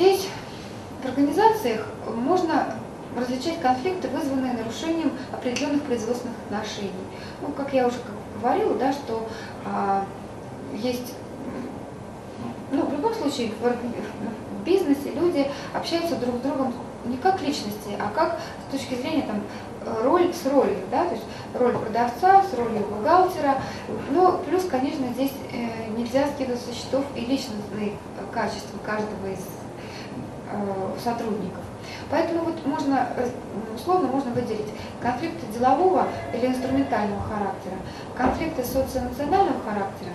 здесь в организациях можно различать конфликты, вызванные нарушением определенных производственных отношений. Ну, как я уже говорила, да, что а, есть, ну, в любом случае, в, бизнесе люди общаются друг с другом не как личности, а как с точки зрения там, роль с ролью, да, то есть роль продавца с ролью бухгалтера. Но плюс, конечно, здесь э, нельзя скидывать со счетов и личностные качества каждого из э, сотрудников. Поэтому вот можно, э, условно можно выделить конфликты делового или инструментального характера, конфликты социоэмоционального характера,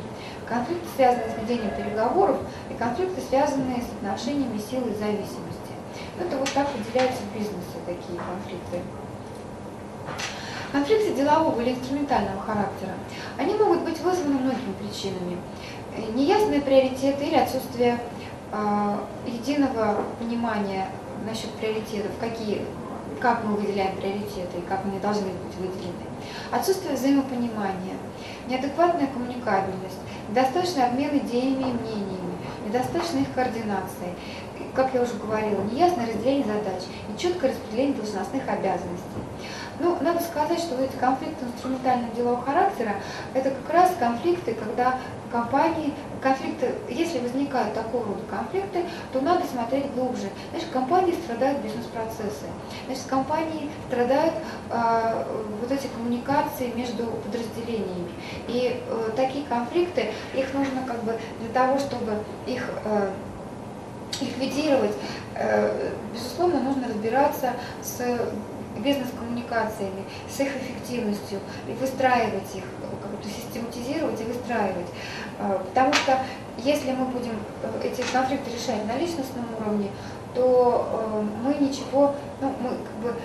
конфликты, связанные с ведением переговоров, и конфликты, связанные с отношениями силы и зависимости. Это вот так выделяются в бизнесе такие конфликты. Конфликты делового или инструментального характера, они могут быть вызваны многими причинами. Э, неясные приоритеты или отсутствие э, единого понимания насчет приоритетов, какие, как мы выделяем приоритеты и как они должны быть выделены. Отсутствие взаимопонимания, неадекватная коммуникабельность, недостаточный обмен идеями и мнениями, недостаточная их координация, как я уже говорила, неясное разделение задач и четкое распределение должностных обязанностей. Ну, надо сказать, что эти конфликты инструментального делового характера, это как раз конфликты, когда компании, конфликты, если возникают такого рода конфликты, то надо смотреть глубже. Значит, компании страдают бизнес-процессы. Значит, компании страдают э, вот эти коммуникации между подразделениями. И э, такие конфликты, их нужно как бы для того, чтобы их э, ликвидировать, э, безусловно, нужно разбираться с бизнес-коммуникациями, с их эффективностью, и выстраивать их, как-то систематизировать и выстраивать. А, потому что если мы будем э, эти конфликты решать на личностном уровне, то э, мы ничего, ну, мы как бы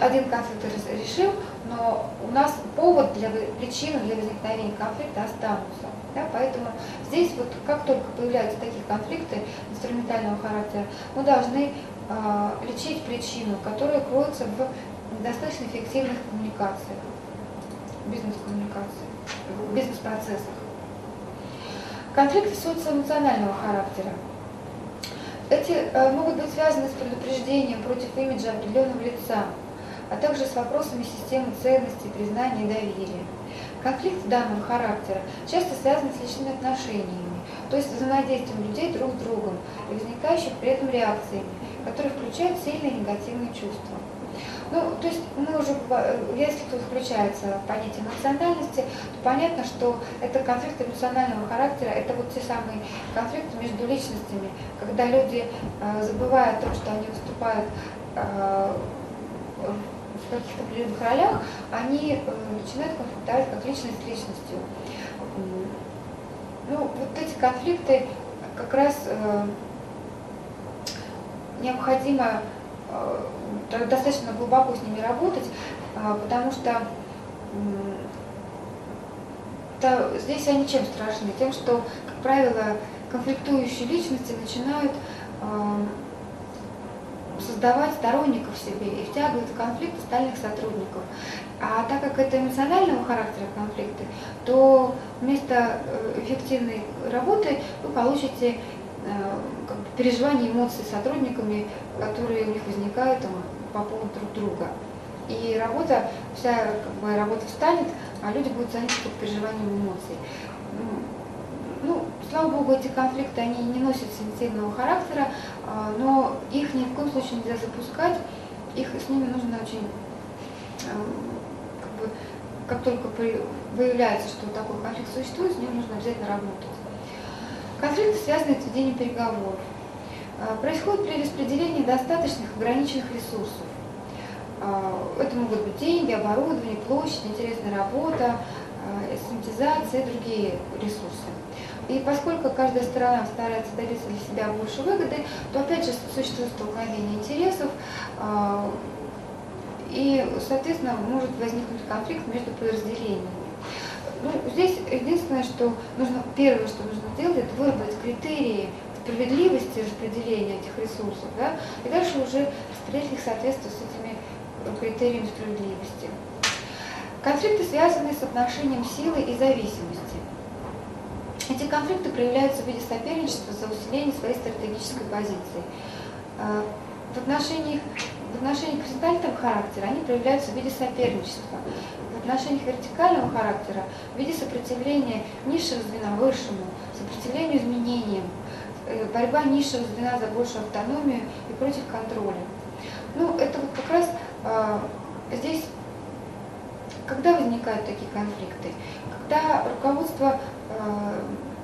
один конфликт решим, но у нас повод для причины для возникновения конфликта останутся. Да? Поэтому здесь вот как только появляются такие конфликты инструментального характера, мы должны э, лечить причину, которая кроется в достаточно эффективных коммуникациях, бизнес-коммуникациях, бизнес-процессах. Конфликты социоэмоционального характера. Эти э, могут быть связаны с предупреждением против имиджа определенного лица, а также с вопросами системы ценностей, признания и доверия. Конфликт данного характера часто связан с личными отношениями, то есть взаимодействием людей друг с другом и возникающих при этом реакциями, которые включают сильные негативные чувства. Ну, то есть мы уже, если тут включается понятие национальности, то понятно, что это конфликт эмоционального характера, это вот те самые конфликты между личностями, когда люди, э, забывая о том, что они выступают э, каких-то определенных ролях, они э, начинают конфликтовать как личность с личностью. Ну, вот эти конфликты как раз необходимо достаточно глубоко с ними работать, потому что то здесь они чем страшны? Тем, что, как правило, конфликтующие личности начинают создавать сторонников себе и втягивают в конфликт остальных сотрудников. А так как это эмоционального характера конфликты, то вместо э, эффективной работы вы получите Э, как бы, переживания, эмоции с сотрудниками, которые у них возникают по поводу друг друга. И работа, вся как бы, работа встанет, а люди будут заняты переживанием эмоций. Ну, слава богу, эти конфликты, они не носят сенситивного характера, а, но их ни в коем случае нельзя запускать, их с ними нужно очень, э, как, бы, как только выявляется, что такой конфликт существует, с ним нужно обязательно работать. Конфликты связаны с ведением переговоров. А, происходит при распределении достаточных ограниченных ресурсов. А, это могут быть деньги, оборудование, площадь, интересная работа, систематизация и другие ресурсы. И поскольку каждая сторона старается добиться для себя больше выгоды, то опять же существует столкновение интересов, и, соответственно, может возникнуть конфликт между подразделениями. Ну, здесь единственное, что нужно, первое, что нужно сделать, это выработать критерии справедливости распределения этих ресурсов, да, и дальше уже распределять их в соответствии с этими критериями справедливости. Конфликты связаны с отношением силы и зависимости. Эти конфликты проявляются в виде соперничества за усиление своей стратегической позиции. Э, в отношениях, в отношениях горизонтального характера они проявляются в виде соперничества. В отношениях вертикального характера в виде сопротивления низшего звена высшему, сопротивлению изменениям, э, борьба низшего звена за большую автономию и против контроля. Ну, это вот как раз э, здесь, когда возникают такие конфликты? Когда руководство э,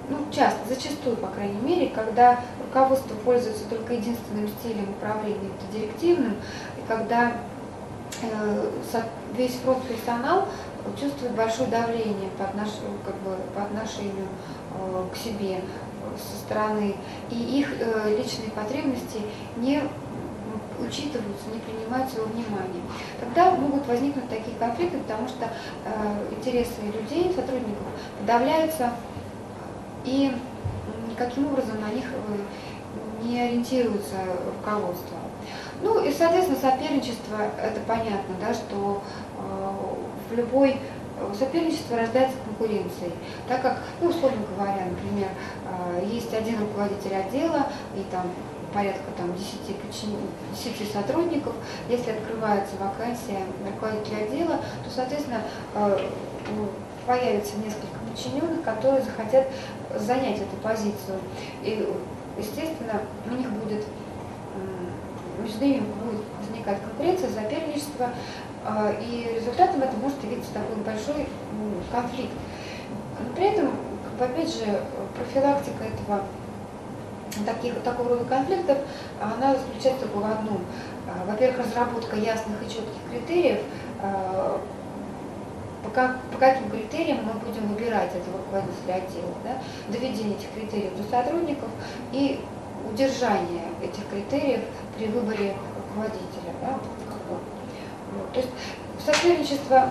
ну, часто, зачастую, по крайней мере, когда руководство пользуется только единственным стилем управления, это директивным, и когда э, весь фронт персонал чувствует большое давление по, отнош... как бы, по отношению э, к себе со стороны, и их личные потребности не учитываются, не принимаются во внимание. Тогда могут возникнуть такие конфликты, потому что э, интересы людей, сотрудников подавляются и каким образом на них э, не ориентируется руководство. Ну и, соответственно, соперничество, это понятно, да, что э, в любой соперничество рождается конкуренцией, так как, ну, условно говоря, например, есть один руководитель отдела и там порядка там, 10, 10 сотрудников, если открывается вакансия руководителя отдела, то, соответственно, э, появится несколько подчиненных, которые захотят занять эту позицию. И, естественно, у них будет, между ними будет возникать конкуренция, соперничество, а, и результатом это может явиться такой большой конфликт. Но при этом, опять же, профилактика этого таких, такого рода конфликтов, она заключается в одном. А, во-первых, разработка ясных и четких критериев, а, по, как, по каким критериям мы будем выбирать этого руководителя отдела, да, доведение этих критериев до сотрудников и удержание этих критериев при выборе руководителя. Да, вот. То есть сотрудничество,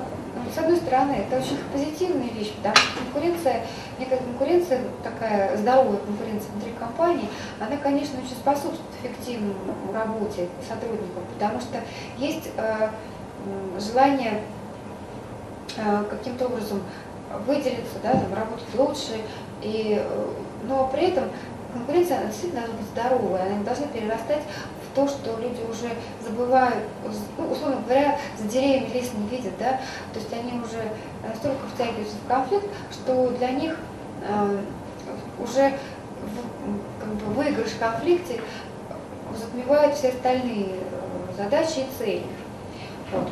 с одной стороны, это очень позитивная вещь, потому что конкуренция, некая конкуренция, такая здоровая конкуренция внутри компании, она, конечно, очень способствует эффективной работе сотрудников, потому что есть э, желание Э, каким-то образом выделиться, да, там, работать лучше, и, э, но при этом конкуренция она действительно должна быть здоровая, она не должна перерастать то, что люди уже забывают, ну, условно говоря, за деревьями лес не видят, да, то есть они уже настолько втягиваются в конфликт, что для них э, уже в, как бы, выигрыш в конфликте затмевает все остальные э, задачи и цели. Вот.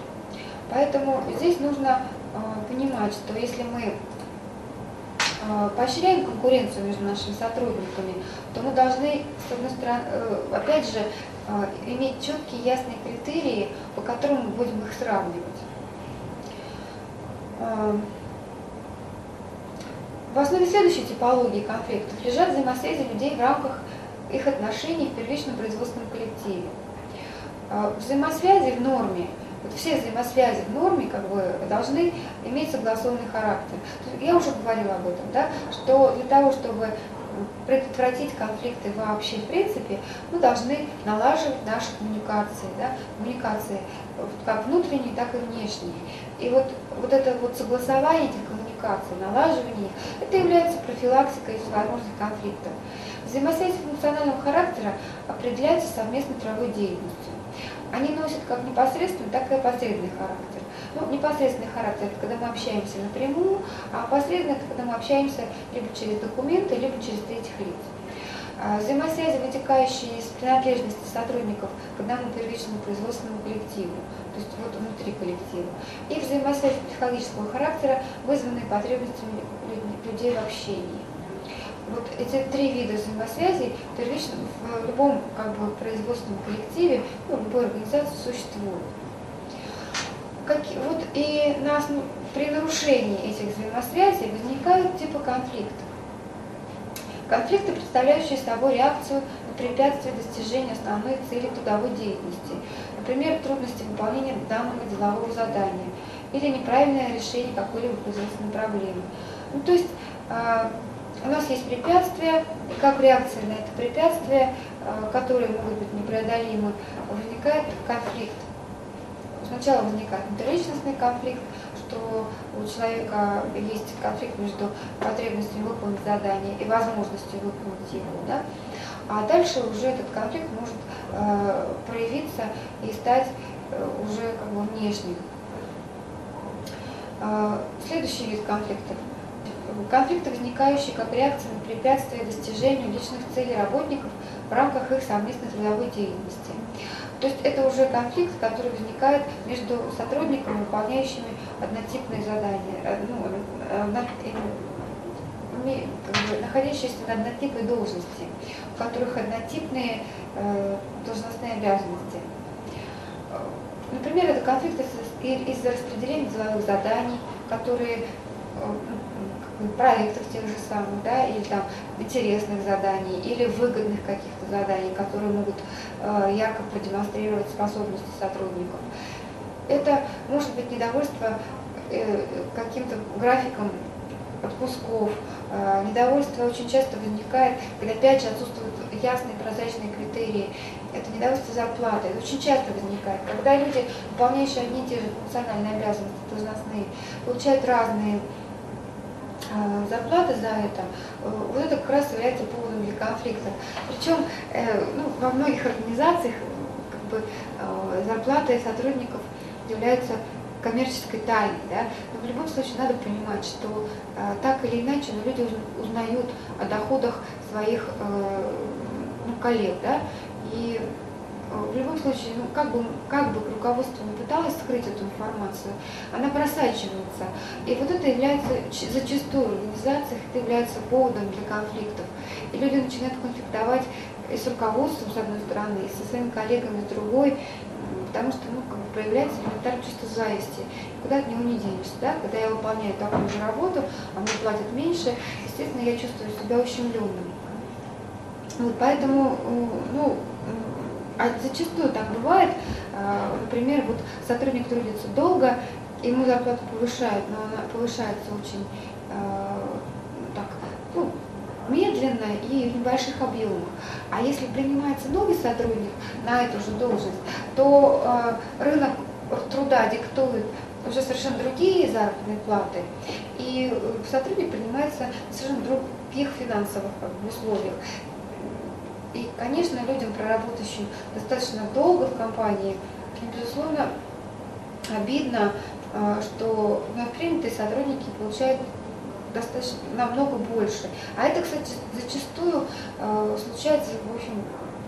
Поэтому здесь нужно а, понимать, что если мы а, поощряем конкуренцию между нашими сотрудниками, то мы должны, с одной стороны, э, опять же, иметь четкие ясные критерии, по которым мы будем их сравнивать. В основе следующей типологии конфликтов лежат взаимосвязи людей в рамках их отношений в первичном производственном коллективе. Взаимосвязи в норме вот все взаимосвязи в норме как бы должны иметь согласованный характер. Я уже говорила об этом, да, что для того, чтобы предотвратить конфликты вообще в принципе, мы должны налаживать наши коммуникации, да, коммуникации как внутренние, так и внешние. И вот, вот это вот согласование этих коммуникаций, налаживание, это является профилактикой возможных конфликтов. Взаимосвязь функционального характера определяется совместной трудовой деятельностью они носят как непосредственный, так и опосредованный характер. Ну, непосредственный характер – это когда мы общаемся напрямую, а опосредованный – это когда мы общаемся либо через документы, либо через третьих лиц. А взаимосвязи, вытекающие из принадлежности сотрудников к одному первичному производственному коллективу, то есть вот внутри коллектива, и взаимосвязи психологического характера, вызванные потребностями людей в общении вот эти три вида взаимосвязей первично в любом как бы, производственном коллективе, ну, в любой организации существуют. Как, вот и на, при нарушении этих взаимосвязей возникают типы конфликтов. Конфликты, представляющие собой реакцию на препятствие достижения основной цели трудовой деятельности, например, трудности выполнения данного делового задания или неправильное решение какой-либо производственной проблемы. Ну, то есть а, у нас есть препятствия, и как реакция на это препятствие, э, которые могут быть непреодолимы, возникает конфликт. Сначала возникает интерличностный конфликт, что у человека есть конфликт между потребностью выполнить задание и возможностью выполнить его. Да? А дальше уже этот конфликт может э, проявиться и стать э, уже как бы внешним. Э, следующий вид конфликтов. Конфликты, возникающие как реакция на препятствия достижению личных целей работников в рамках их совместной трудовой деятельности. То есть это уже конфликт, который возникает между сотрудниками, выполняющими однотипные задания, э, ну, э, бы, находящиеся на однотипной должности, у которых однотипные э, должностные обязанности. Например, это конфликт из-за распределения деловых заданий, которые проектов тех же самых, да, или там интересных заданий, или выгодных каких-то заданий, которые могут э, ярко продемонстрировать способности сотрудников. Это может быть недовольство э, каким-то графиком отпусков. Э, недовольство очень часто возникает, когда опять же отсутствуют ясные прозрачные критерии. Это недовольство зарплатой. Это очень часто возникает, когда люди, выполняющие одни и те же функциональные обязанности, должностные, получают разные зарплаты за это, э, вот это как раз является поводом для конфликта. Причем э, ну, во многих организациях как бы, э, зарплаты сотрудников являются коммерческой тайной, да? но в любом случае надо понимать, что так или иначе но люди узнают о доходах своих ну, коллег, да? и в любом случае, ну, как, бы, как бы руководство не пыталось скрыть эту информацию, она просачивается. И вот это является зачастую в организациях, это является поводом для конфликтов. И люди начинают конфликтовать и с руководством, с одной стороны, и со своими коллегами, с другой, потому что ну, как бы проявляется элементарное чувство зависти. Куда от него не денешься. Да? Когда я выполняю такую же работу, а мне платят меньше, естественно, я чувствую себя ущемленным. Вот, поэтому, ну, а зачастую так бывает, а, например, вот сотрудник трудится долго, ему зарплату повышают, но она повышается очень а, так, ну, медленно и в небольших объемах. А если принимается новый сотрудник на эту же должность, то э, рынок труда диктует уже совершенно другие заработные платы, и сотрудник принимается совершенно других финансовых как бы, условиях. И, конечно, людям, проработающим достаточно долго в компании, безусловно, обидно, а, что вновь принятые сотрудники получают достаточно намного больше. А это, кстати, зачастую а, случается, в общем,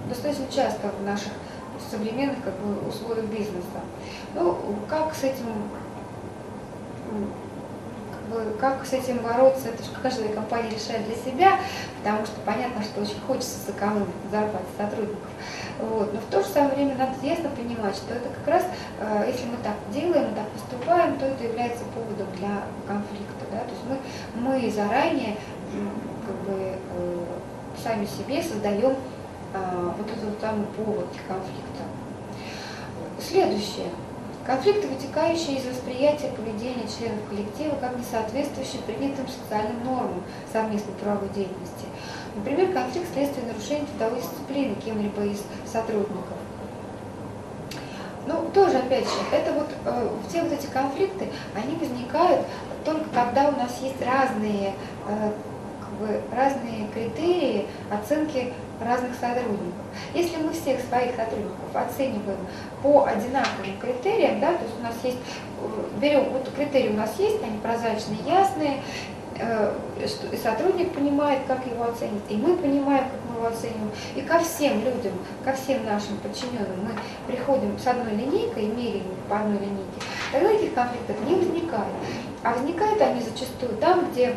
достаточно часто в наших современных как бы, условиях бизнеса. Ну, как с этим как с этим бороться, это же каждая компания решает для себя, потому что понятно, что очень хочется сэкономить на зарплате сотрудников. Вот. Но в то же самое время надо ясно понимать, что это как раз, э, если мы так делаем, так поступаем, то это является поводом для конфликта. Да? То есть мы, мы заранее как бы, э, сами себе создаем э, вот этот самый повод конфликта. Следующее. Конфликты, вытекающие из восприятия поведения членов коллектива как не соответствующие принятым социальным нормам совместной правовой деятельности. Например, конфликт вследствие нарушения трудовой дисциплины кем-либо из сотрудников. Ну, тоже, опять же, это вот э, все вот эти конфликты, они возникают только когда у нас есть разные, э, бы, разные критерии оценки разных сотрудников. Если мы всех своих сотрудников оцениваем по одинаковым критериям, да, то есть у нас есть, берем, вот критерии у нас есть, они прозрачные, ясные, э, и сотрудник понимает, как его оценить, и мы понимаем, как мы его оцениваем. И ко всем людям, ко всем нашим подчиненным мы приходим с одной линейкой меряем по одной линейке, тогда этих конфликтов не возникает. А возникают они зачастую там, где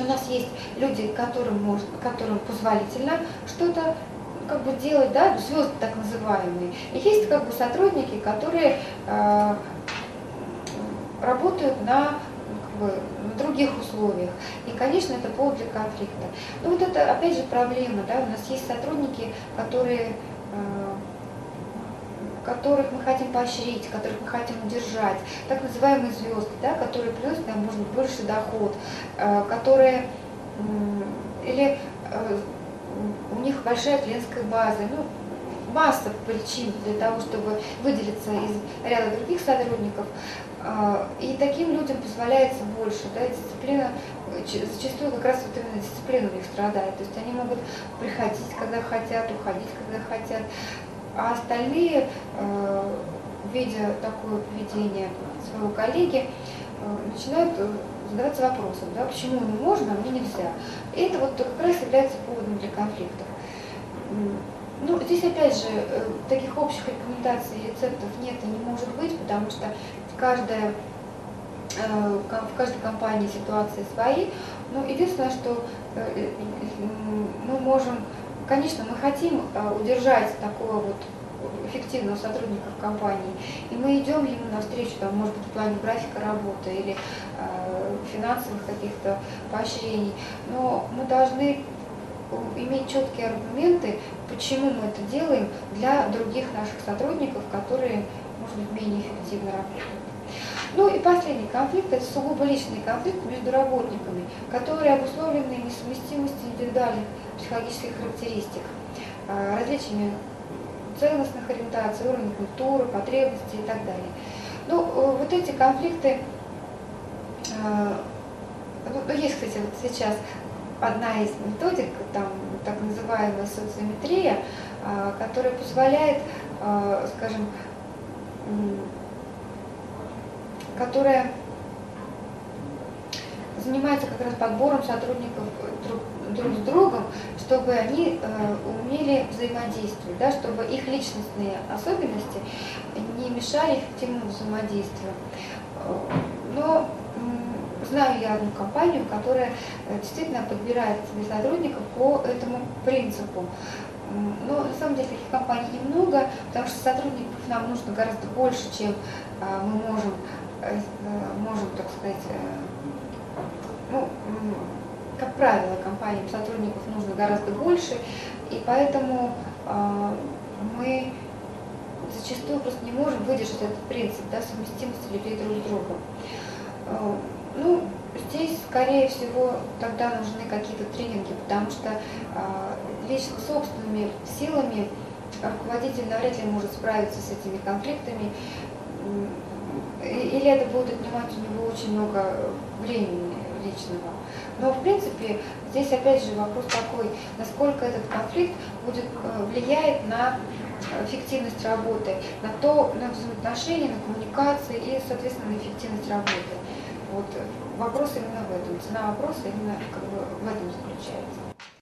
у нас есть люди, которым, может, которым позволительно что-то как бы делать, да, звезды так называемые. И есть как бы сотрудники, которые э, работают на, бы, на других условиях. И, конечно, это повод для конфликта. Но вот это, опять же, проблема, да, у нас есть сотрудники, которые которых мы хотим поощрить, которых мы хотим удержать, так называемые звезды, да, которые приносят нам, может быть, больше доход, э, которые или э, у них большая клиентская база, ну, масса причин для того, чтобы выделиться из ряда других сотрудников. А, и таким людям позволяется больше. Да, дисциплина, зачастую как раз вот именно дисциплина у них страдает. То есть они могут приходить, когда хотят, уходить, когда хотят. А остальные, а, видя такое поведение своего коллеги, начинают э, задаваться вопросом, да, почему ему можно, а мне нельзя. И это вот как раз является поводом для конфликтов. Ну, здесь опять же э, таких общих рекомендаций и рецептов нет и не может быть, потому что каждая, э, в каждой компании ситуации свои. Но единственное, что э, мы можем, конечно, мы хотим удержать такого вот эффективного сотрудника в компании, и мы идем ему навстречу, там, может быть, в плане графика работы или э, финансовых каких-то поощрений, но мы должны иметь четкие аргументы, почему мы это делаем для других наших сотрудников, которые, может быть, менее эффективно работают. Ну и последний конфликт – это сугубо личный конфликт между работниками, которые обусловлены несовместимостью индивидуальных психологических характеристик, а, различиями ценностных ориентаций, уровня культуры, потребностей и так далее. Ну, э, вот эти конфликты, э, ну, ну, есть, кстати, вот сейчас одна из методик, там, так называемая социометрия, которая позволяет, скажем, которая занимается как раз подбором сотрудников друг, друг с другом, чтобы они э, умели взаимодействовать, да, чтобы их личностные особенности не мешали эффективному взаимодействию. Но Знаю я одну компанию, которая э, действительно подбирает себе сотрудников по этому принципу. Но на самом деле таких компаний немного, потому что сотрудников нам нужно гораздо больше, чем мы можем, э, э, можем так сказать, ну, как правило, компаниям сотрудников нужно гораздо больше, и поэтому а, мы зачастую просто не можем выдержать этот принцип да, совместимости людей друг с другом. Ну, здесь, скорее всего, тогда нужны какие-то тренинги, потому что э, лишь собственными силами руководитель навряд ли может справиться с этими конфликтами, или это будет отнимать у него очень много времени личного. Но, в принципе, здесь опять же вопрос такой, насколько этот конфликт будет, э, влияет на эффективность работы, на то, на взаимоотношения, на коммуникации и, соответственно, на эффективность работы. Вот вопрос именно в этом. Цена вопроса именно как бы в этом заключается.